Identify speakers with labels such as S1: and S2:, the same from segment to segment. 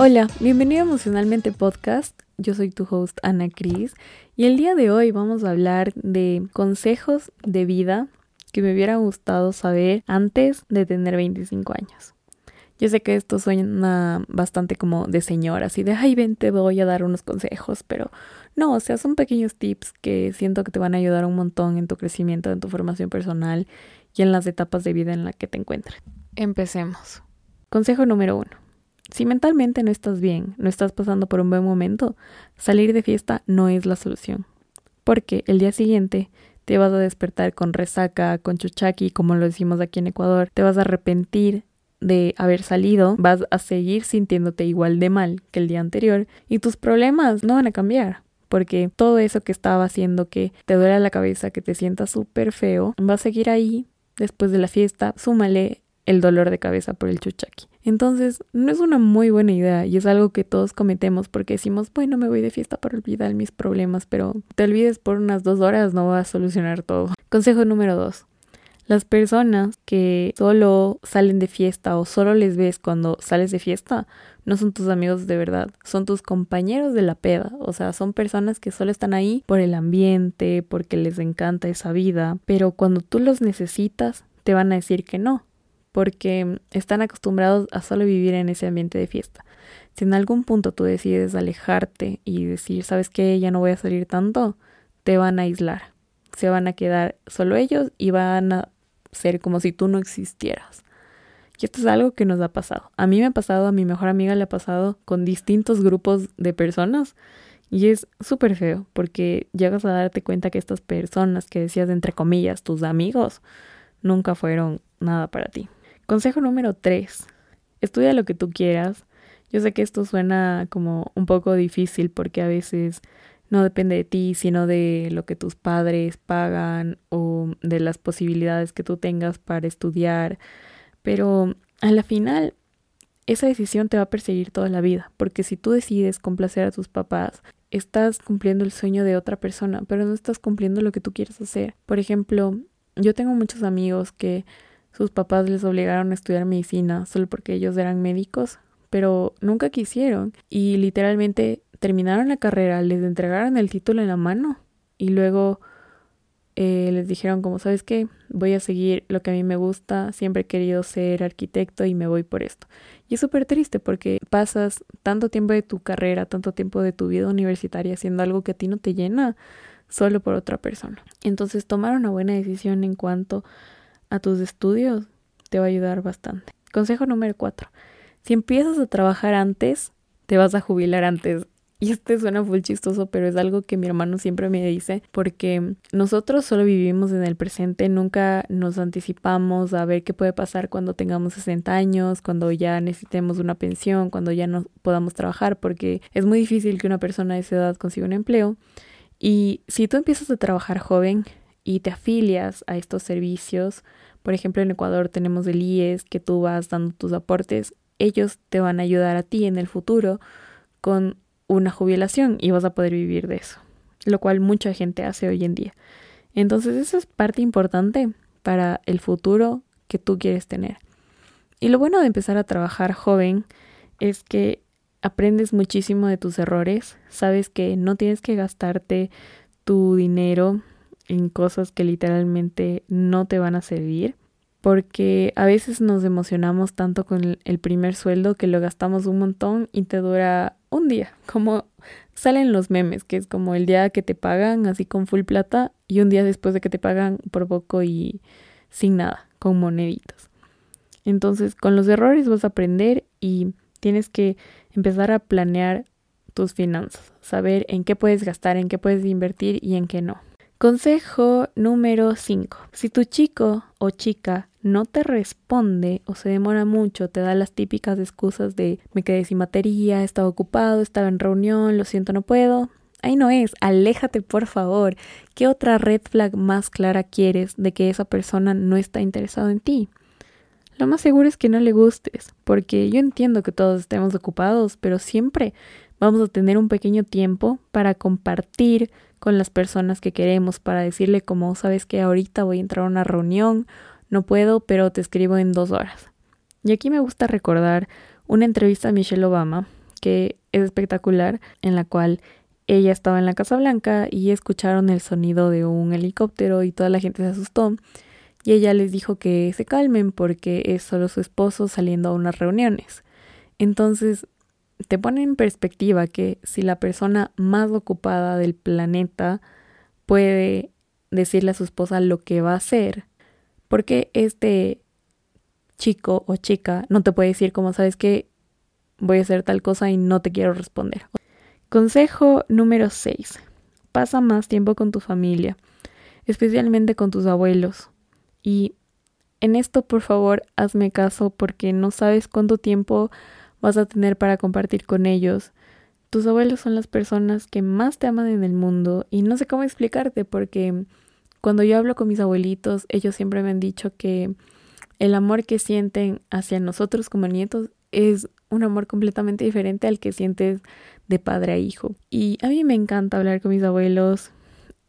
S1: Hola, bienvenido a Emocionalmente Podcast. Yo soy tu host Ana Cris y el día de hoy vamos a hablar de consejos de vida que me hubiera gustado saber antes de tener 25 años. Yo sé que esto suena bastante como de señora, así de, ay, ven, te voy a dar unos consejos, pero no, o sea, son pequeños tips que siento que te van a ayudar un montón en tu crecimiento, en tu formación personal y en las etapas de vida en la que te encuentres. Empecemos. Consejo número uno. Si mentalmente no estás bien, no estás pasando por un buen momento, salir de fiesta no es la solución. Porque el día siguiente te vas a despertar con resaca, con chuchaki, como lo decimos aquí en Ecuador, te vas a arrepentir de haber salido, vas a seguir sintiéndote igual de mal que el día anterior y tus problemas no van a cambiar. Porque todo eso que estaba haciendo que te duele la cabeza, que te sientas súper feo, va a seguir ahí después de la fiesta. Súmale el dolor de cabeza por el chuchaki. Entonces, no es una muy buena idea y es algo que todos cometemos porque decimos, bueno, me voy de fiesta para olvidar mis problemas, pero te olvides por unas dos horas, no va a solucionar todo. Consejo número dos. Las personas que solo salen de fiesta o solo les ves cuando sales de fiesta no son tus amigos de verdad, son tus compañeros de la peda, o sea, son personas que solo están ahí por el ambiente, porque les encanta esa vida, pero cuando tú los necesitas te van a decir que no, porque están acostumbrados a solo vivir en ese ambiente de fiesta. Si en algún punto tú decides alejarte y decir, ¿sabes qué? Ya no voy a salir tanto, te van a aislar. Se van a quedar solo ellos y van a ser como si tú no existieras. Y esto es algo que nos ha pasado. A mí me ha pasado, a mi mejor amiga le ha pasado con distintos grupos de personas. Y es súper feo porque llegas a darte cuenta que estas personas que decías entre comillas, tus amigos, nunca fueron nada para ti. Consejo número 3. Estudia lo que tú quieras. Yo sé que esto suena como un poco difícil porque a veces no depende de ti, sino de lo que tus padres pagan o de las posibilidades que tú tengas para estudiar. Pero a la final, esa decisión te va a perseguir toda la vida, porque si tú decides complacer a tus papás, estás cumpliendo el sueño de otra persona, pero no estás cumpliendo lo que tú quieres hacer. Por ejemplo, yo tengo muchos amigos que sus papás les obligaron a estudiar medicina solo porque ellos eran médicos, pero nunca quisieron y literalmente terminaron la carrera, les entregaron el título en la mano y luego eh, les dijeron como, ¿sabes qué? Voy a seguir lo que a mí me gusta, siempre he querido ser arquitecto y me voy por esto. Y es súper triste porque pasas tanto tiempo de tu carrera, tanto tiempo de tu vida universitaria haciendo algo que a ti no te llena solo por otra persona. Entonces tomar una buena decisión en cuanto a tus estudios te va a ayudar bastante. Consejo número 4. Si empiezas a trabajar antes, te vas a jubilar antes. Y este suena full chistoso, pero es algo que mi hermano siempre me dice, porque nosotros solo vivimos en el presente, nunca nos anticipamos a ver qué puede pasar cuando tengamos 60 años, cuando ya necesitemos una pensión, cuando ya no podamos trabajar, porque es muy difícil que una persona de esa edad consiga un empleo. Y si tú empiezas a trabajar joven, y te afilias a estos servicios, por ejemplo en Ecuador tenemos el IES que tú vas dando tus aportes, ellos te van a ayudar a ti en el futuro con una jubilación y vas a poder vivir de eso, lo cual mucha gente hace hoy en día. Entonces eso es parte importante para el futuro que tú quieres tener. Y lo bueno de empezar a trabajar joven es que aprendes muchísimo de tus errores, sabes que no tienes que gastarte tu dinero en cosas que literalmente no te van a servir, porque a veces nos emocionamos tanto con el primer sueldo que lo gastamos un montón y te dura un día, como salen los memes, que es como el día que te pagan así con full plata y un día después de que te pagan por poco y sin nada, con moneditas. Entonces, con los errores vas a aprender y tienes que empezar a planear tus finanzas, saber en qué puedes gastar, en qué puedes invertir y en qué no. Consejo número 5. Si tu chico o chica no te responde o se demora mucho, te da las típicas excusas de me quedé sin batería, estaba ocupado, estaba en reunión, lo siento, no puedo. Ahí no es, aléjate por favor. ¿Qué otra red flag más clara quieres de que esa persona no está interesada en ti? Lo más seguro es que no le gustes, porque yo entiendo que todos estemos ocupados, pero siempre vamos a tener un pequeño tiempo para compartir con las personas que queremos para decirle como sabes que ahorita voy a entrar a una reunión, no puedo, pero te escribo en dos horas. Y aquí me gusta recordar una entrevista a Michelle Obama que es espectacular, en la cual ella estaba en la Casa Blanca y escucharon el sonido de un helicóptero y toda la gente se asustó. Y ella les dijo que se calmen porque es solo su esposo saliendo a unas reuniones. Entonces, te pone en perspectiva que si la persona más ocupada del planeta puede decirle a su esposa lo que va a hacer, porque este chico o chica no te puede decir como sabes que voy a hacer tal cosa y no te quiero responder. Consejo número 6. Pasa más tiempo con tu familia, especialmente con tus abuelos. Y en esto, por favor, hazme caso porque no sabes cuánto tiempo vas a tener para compartir con ellos. Tus abuelos son las personas que más te aman en el mundo y no sé cómo explicarte porque cuando yo hablo con mis abuelitos, ellos siempre me han dicho que el amor que sienten hacia nosotros como nietos es un amor completamente diferente al que sientes de padre a hijo. Y a mí me encanta hablar con mis abuelos.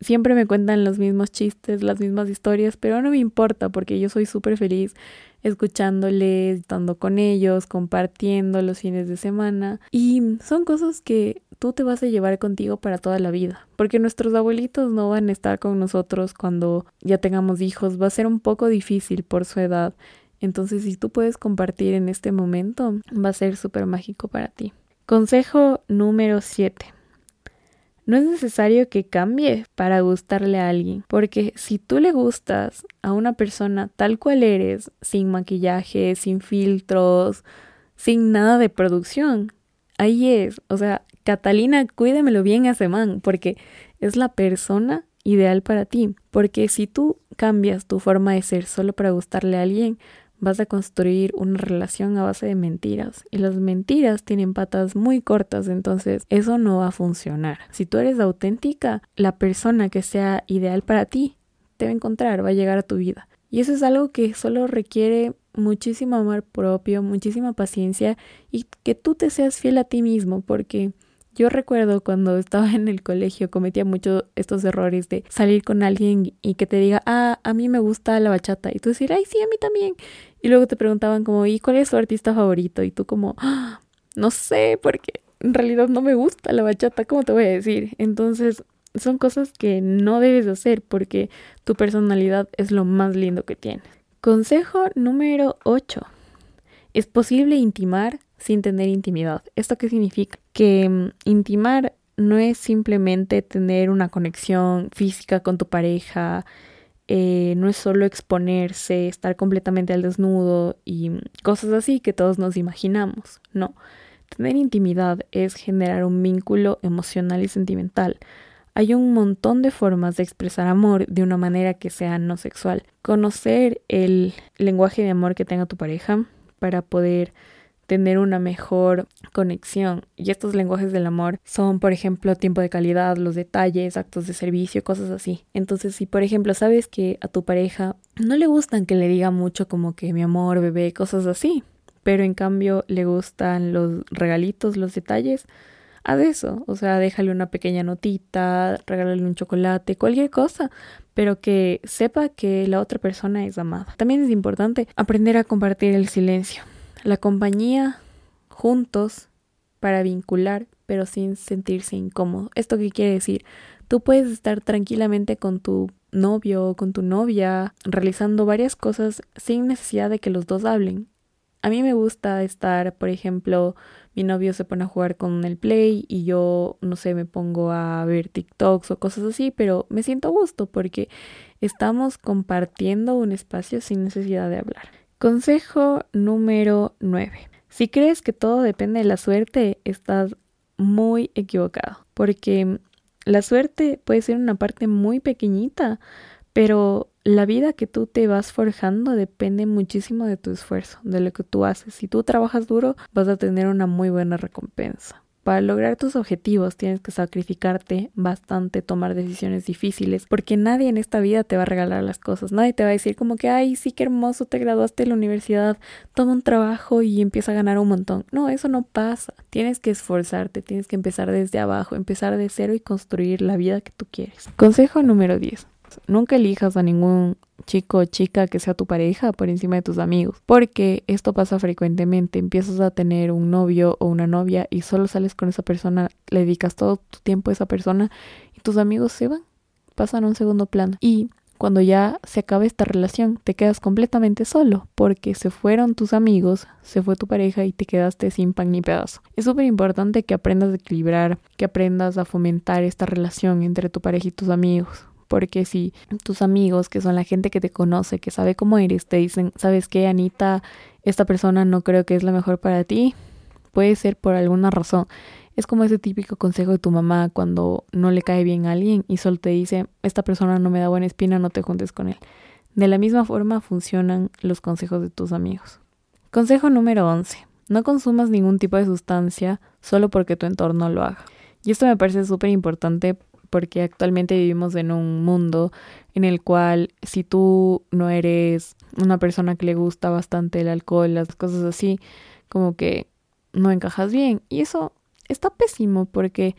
S1: Siempre me cuentan los mismos chistes, las mismas historias, pero no me importa porque yo soy súper feliz escuchándoles, estando con ellos, compartiendo los fines de semana. Y son cosas que tú te vas a llevar contigo para toda la vida, porque nuestros abuelitos no van a estar con nosotros cuando ya tengamos hijos, va a ser un poco difícil por su edad. Entonces, si tú puedes compartir en este momento, va a ser súper mágico para ti. Consejo número 7. No es necesario que cambie para gustarle a alguien, porque si tú le gustas a una persona tal cual eres, sin maquillaje, sin filtros, sin nada de producción, ahí es. O sea, Catalina, cuídemelo bien a ese man, porque es la persona ideal para ti. Porque si tú cambias tu forma de ser solo para gustarle a alguien, vas a construir una relación a base de mentiras. Y las mentiras tienen patas muy cortas, entonces eso no va a funcionar. Si tú eres auténtica, la persona que sea ideal para ti te va a encontrar, va a llegar a tu vida. Y eso es algo que solo requiere muchísimo amor propio, muchísima paciencia y que tú te seas fiel a ti mismo, porque yo recuerdo cuando estaba en el colegio cometía mucho estos errores de salir con alguien y que te diga, ah, a mí me gusta la bachata. Y tú decir, ay, sí, a mí también. Y luego te preguntaban como, ¿y cuál es tu artista favorito? Y tú como, ah, no sé, porque en realidad no me gusta la bachata, ¿cómo te voy a decir? Entonces, son cosas que no debes hacer porque tu personalidad es lo más lindo que tienes. Consejo número 8. Es posible intimar sin tener intimidad. ¿Esto qué significa? Que mm, intimar no es simplemente tener una conexión física con tu pareja, eh, no es solo exponerse, estar completamente al desnudo y mm, cosas así que todos nos imaginamos, no. Tener intimidad es generar un vínculo emocional y sentimental. Hay un montón de formas de expresar amor de una manera que sea no sexual. Conocer el lenguaje de amor que tenga tu pareja para poder tener una mejor conexión. Y estos lenguajes del amor son, por ejemplo, tiempo de calidad, los detalles, actos de servicio, cosas así. Entonces, si por ejemplo sabes que a tu pareja no le gustan que le diga mucho como que mi amor, bebé, cosas así, pero en cambio le gustan los regalitos, los detalles, haz eso. O sea, déjale una pequeña notita, regálale un chocolate, cualquier cosa, pero que sepa que la otra persona es amada. También es importante aprender a compartir el silencio la compañía juntos para vincular, pero sin sentirse incómodo. ¿Esto qué quiere decir? Tú puedes estar tranquilamente con tu novio o con tu novia realizando varias cosas sin necesidad de que los dos hablen. A mí me gusta estar, por ejemplo, mi novio se pone a jugar con el play y yo, no sé, me pongo a ver TikToks o cosas así, pero me siento a gusto porque estamos compartiendo un espacio sin necesidad de hablar. Consejo número 9. Si crees que todo depende de la suerte, estás muy equivocado, porque la suerte puede ser una parte muy pequeñita, pero la vida que tú te vas forjando depende muchísimo de tu esfuerzo, de lo que tú haces. Si tú trabajas duro, vas a tener una muy buena recompensa. Para lograr tus objetivos tienes que sacrificarte bastante, tomar decisiones difíciles, porque nadie en esta vida te va a regalar las cosas. Nadie te va a decir como que, ay, sí, qué hermoso, te graduaste de la universidad, toma un trabajo y empieza a ganar un montón. No, eso no pasa. Tienes que esforzarte, tienes que empezar desde abajo, empezar de cero y construir la vida que tú quieres. Consejo número 10. Nunca elijas a ningún chico o chica que sea tu pareja por encima de tus amigos, porque esto pasa frecuentemente. Empiezas a tener un novio o una novia y solo sales con esa persona, le dedicas todo tu tiempo a esa persona y tus amigos se van, pasan a un segundo plano. Y cuando ya se acaba esta relación, te quedas completamente solo porque se fueron tus amigos, se fue tu pareja y te quedaste sin pan ni pedazo. Es súper importante que aprendas a equilibrar, que aprendas a fomentar esta relación entre tu pareja y tus amigos. Porque si tus amigos, que son la gente que te conoce, que sabe cómo eres, te dicen, ¿sabes qué, Anita? Esta persona no creo que es la mejor para ti. Puede ser por alguna razón. Es como ese típico consejo de tu mamá cuando no le cae bien a alguien y solo te dice, esta persona no me da buena espina, no te juntes con él. De la misma forma funcionan los consejos de tus amigos. Consejo número 11. No consumas ningún tipo de sustancia solo porque tu entorno lo haga. Y esto me parece súper importante porque actualmente vivimos en un mundo en el cual si tú no eres una persona que le gusta bastante el alcohol, las cosas así, como que no encajas bien. Y eso está pésimo porque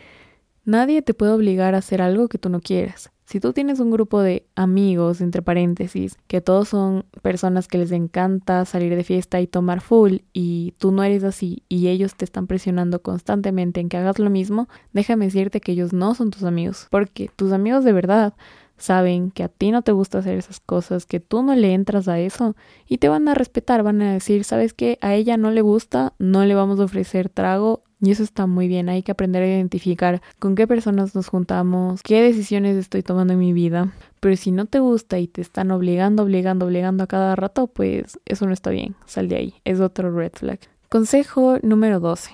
S1: nadie te puede obligar a hacer algo que tú no quieras. Si tú tienes un grupo de amigos, entre paréntesis, que todos son personas que les encanta salir de fiesta y tomar full y tú no eres así y ellos te están presionando constantemente en que hagas lo mismo, déjame decirte que ellos no son tus amigos, porque tus amigos de verdad saben que a ti no te gusta hacer esas cosas, que tú no le entras a eso y te van a respetar, van a decir, ¿sabes qué? A ella no le gusta, no le vamos a ofrecer trago y eso está muy bien, hay que aprender a identificar con qué personas nos juntamos, qué decisiones estoy tomando en mi vida. Pero si no te gusta y te están obligando, obligando, obligando a cada rato, pues eso no está bien, sal de ahí, es otro red flag. Consejo número 12.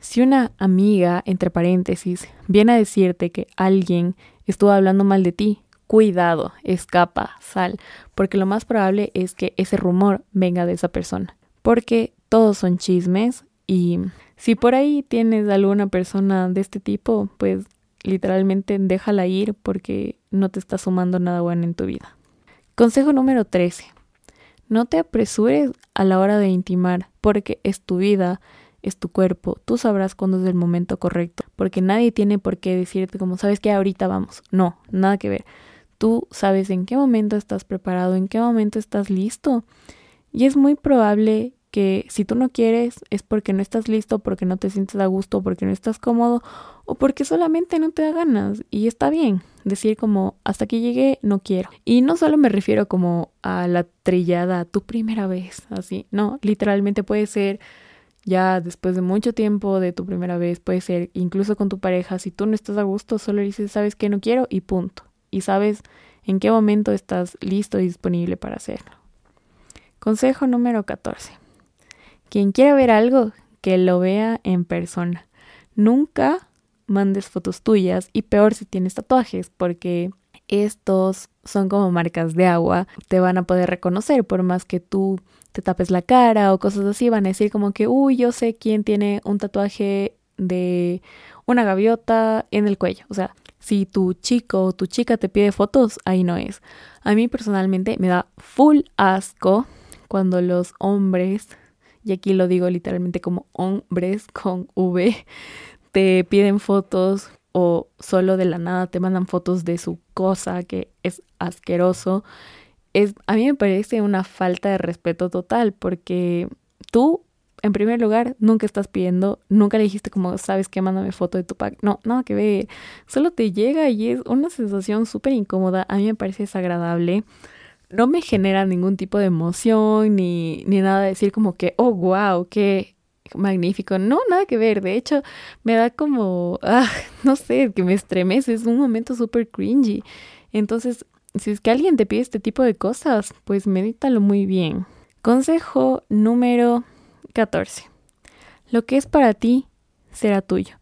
S1: Si una amiga, entre paréntesis, viene a decirte que alguien estuvo hablando mal de ti, cuidado, escapa, sal, porque lo más probable es que ese rumor venga de esa persona. Porque todos son chismes y si por ahí tienes alguna persona de este tipo, pues literalmente déjala ir porque no te está sumando nada bueno en tu vida. Consejo número 13. No te apresures a la hora de intimar porque es tu vida, es tu cuerpo. Tú sabrás cuándo es el momento correcto porque nadie tiene por qué decirte como sabes que ahorita vamos. No, nada que ver. Tú sabes en qué momento estás preparado, en qué momento estás listo. Y es muy probable que si tú no quieres es porque no estás listo, porque no te sientes a gusto, porque no estás cómodo o porque solamente no te da ganas y está bien decir como hasta aquí llegué, no quiero. Y no solo me refiero como a la trillada, tu primera vez, así, no, literalmente puede ser ya después de mucho tiempo de tu primera vez, puede ser incluso con tu pareja, si tú no estás a gusto, solo dices, sabes que no quiero y punto. Y sabes en qué momento estás listo y disponible para hacerlo. Consejo número 14. Quien quiera ver algo, que lo vea en persona. Nunca mandes fotos tuyas y peor si tienes tatuajes porque estos son como marcas de agua, te van a poder reconocer por más que tú te tapes la cara o cosas así, van a decir como que, uy, yo sé quién tiene un tatuaje de una gaviota en el cuello. O sea, si tu chico o tu chica te pide fotos, ahí no es. A mí personalmente me da full asco cuando los hombres y aquí lo digo literalmente como hombres con V, te piden fotos o solo de la nada te mandan fotos de su cosa que es asqueroso. Es, a mí me parece una falta de respeto total porque tú, en primer lugar, nunca estás pidiendo, nunca le dijiste como, sabes que mándame foto de tu pack. No, nada que ver. Solo te llega y es una sensación súper incómoda. A mí me parece desagradable no me genera ningún tipo de emoción ni, ni nada de decir como que, oh, wow, qué magnífico. No, nada que ver. De hecho, me da como, ah, no sé, que me estremece. Es un momento súper cringy. Entonces, si es que alguien te pide este tipo de cosas, pues medítalo muy bien. Consejo número 14. Lo que es para ti será tuyo.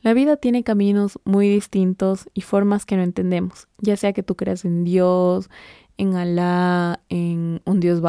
S1: La vida tiene caminos muy distintos y formas que no entendemos, ya sea que tú creas en Dios, en Alá, en un dios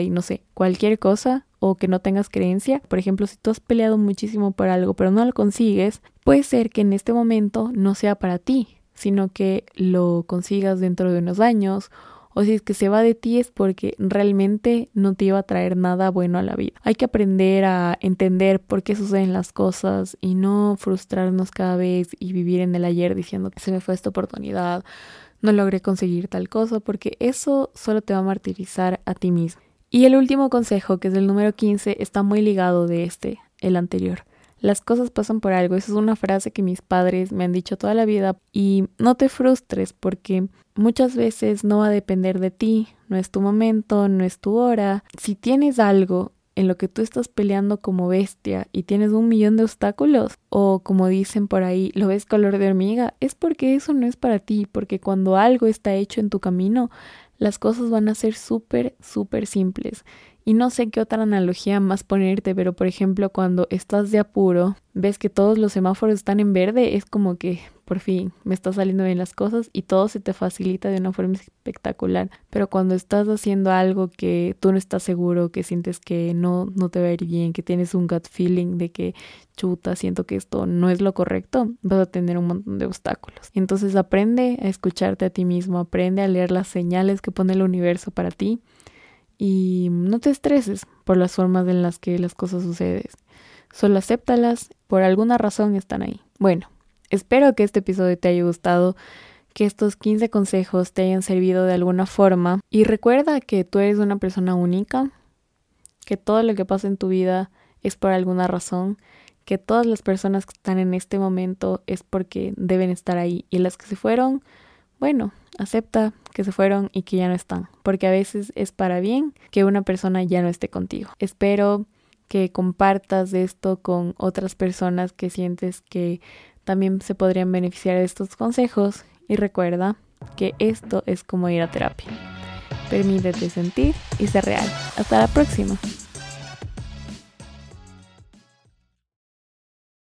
S1: y no sé, cualquier cosa o que no tengas creencia. Por ejemplo, si tú has peleado muchísimo por algo pero no lo consigues, puede ser que en este momento no sea para ti, sino que lo consigas dentro de unos años o si es que se va de ti es porque realmente no te iba a traer nada bueno a la vida. Hay que aprender a entender por qué suceden las cosas y no frustrarnos cada vez y vivir en el ayer diciendo que se me fue esta oportunidad, no logré conseguir tal cosa, porque eso solo te va a martirizar a ti mismo. Y el último consejo, que es el número 15, está muy ligado de este, el anterior. Las cosas pasan por algo. Esa es una frase que mis padres me han dicho toda la vida. Y no te frustres porque muchas veces no va a depender de ti. No es tu momento, no es tu hora. Si tienes algo en lo que tú estás peleando como bestia y tienes un millón de obstáculos, o como dicen por ahí, lo ves color de hormiga, es porque eso no es para ti, porque cuando algo está hecho en tu camino, las cosas van a ser súper, súper simples. Y no sé qué otra analogía más ponerte, pero por ejemplo cuando estás de apuro, ves que todos los semáforos están en verde, es como que por fin me están saliendo bien las cosas y todo se te facilita de una forma espectacular. Pero cuando estás haciendo algo que tú no estás seguro, que sientes que no, no te va a ir bien, que tienes un gut feeling de que chuta, siento que esto no es lo correcto, vas a tener un montón de obstáculos. Entonces aprende a escucharte a ti mismo, aprende a leer las señales que pone el universo para ti y no te estreses por las formas en las que las cosas suceden. Solo acéptalas, por alguna razón están ahí. Bueno, espero que este episodio te haya gustado, que estos 15 consejos te hayan servido de alguna forma y recuerda que tú eres una persona única, que todo lo que pasa en tu vida es por alguna razón, que todas las personas que están en este momento es porque deben estar ahí y las que se fueron, bueno, acepta que se fueron y que ya no están, porque a veces es para bien que una persona ya no esté contigo. Espero que compartas esto con otras personas que sientes que también se podrían beneficiar de estos consejos y recuerda que esto es como ir a terapia. Permítete sentir y ser real. Hasta la próxima.